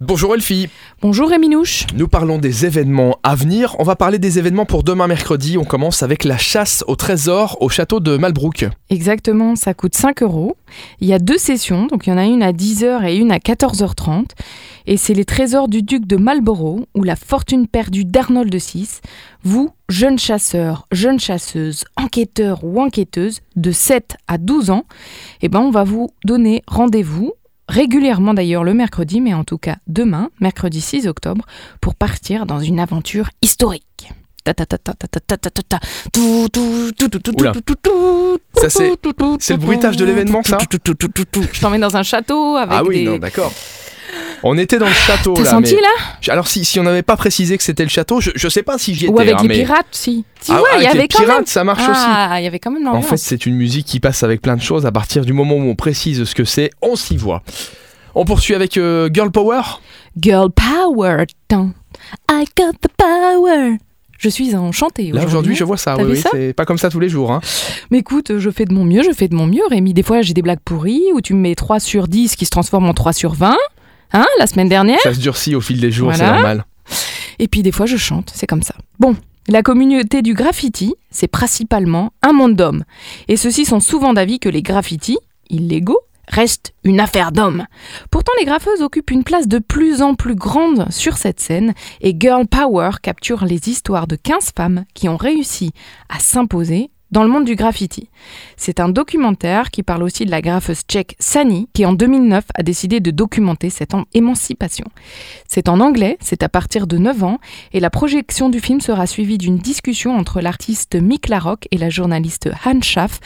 Bonjour Elfie, Bonjour Réminouche. nous parlons des événements à venir. On va parler des événements pour demain mercredi. On commence avec la chasse au trésor au château de Malbrook. Exactement, ça coûte 5 euros. Il y a deux sessions, donc il y en a une à 10h et une à 14h30. Et c'est les trésors du duc de Marlborough ou la fortune perdue d'Arnold VI. Vous, jeunes chasseurs, jeunes chasseuses, enquêteurs ou enquêteuses de 7 à 12 ans, eh ben on va vous donner rendez-vous régulièrement d'ailleurs le mercredi, mais en tout cas demain, mercredi 6 octobre, pour partir dans une aventure historique. Ça c'est le bruitage de l'événement ça Je t'emmène dans un château avec Ah oui, non, d'accord. On était dans le château T'as senti mais- là Alors si, si on n'avait pas précisé que c'était le château, je, je sais pas si j'y étais. Ou avec hein, les mais- pirates, si. Si, Ah, ouais, il y avec les avait quand pirates, même... ça marche aussi. Ah, il y avait quand même En fait, c'est une musique qui passe avec plein de choses. À partir du moment où on précise ce que c'est, on s'y voit. On poursuit avec euh, Girl Power. Girl power. I got the power. Je suis enchantée Là aujourd'hui, je vois ça. Oui, oui, c'est pas comme ça tous les jours. hein. Mais écoute, je fais de mon mieux, je fais de mon mieux, Rémi. Des fois, j'ai des blagues pourries où tu me mets 3 sur 10 qui se transforment en 3 sur 20. Hein, la semaine dernière. Ça se durcit au fil des jours, c'est normal. Et puis des fois, je chante, c'est comme ça. Bon, la communauté du graffiti, c'est principalement un monde d'hommes. Et ceux-ci sont souvent d'avis que les graffitis, illégaux, restent une affaire d'hommes. Pourtant, les graffeuses occupent une place de plus en plus grande sur cette scène et Girl Power capture les histoires de 15 femmes qui ont réussi à s'imposer dans le monde du graffiti. C'est un documentaire qui parle aussi de la graffeuse tchèque Sani, qui en 2009 a décidé de documenter cette émancipation. C'est en anglais, c'est à partir de 9 ans, et la projection du film sera suivie d'une discussion entre l'artiste Mick Larocque et la journaliste Han Schaff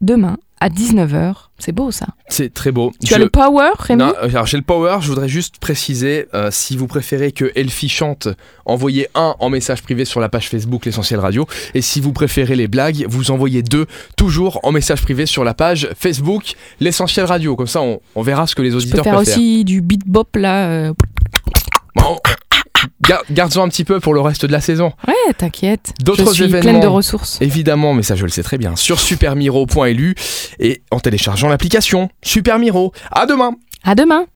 demain à 19h. C'est beau ça. C'est très beau. Tu as le power, Rémi Non, alors j'ai le power, je voudrais juste préciser, euh, si vous préférez que Elfie chante, envoyez un en message privé sur la page Facebook L'Essentiel Radio, et si vous préférez les blagues, vous envoyez deux, toujours en message privé sur la page Facebook L'Essentiel Radio, comme ça on, on verra ce que les Je peux auditeurs faire préfèrent. aussi du beat bop là. euh, Bon, gar- Garde-en un petit peu pour le reste de la saison. Ouais, t'inquiète. D'autres événements. pleine de ressources. Évidemment, mais ça je le sais très bien, sur supermiro.lu et en téléchargeant l'application Super Miro. À demain À demain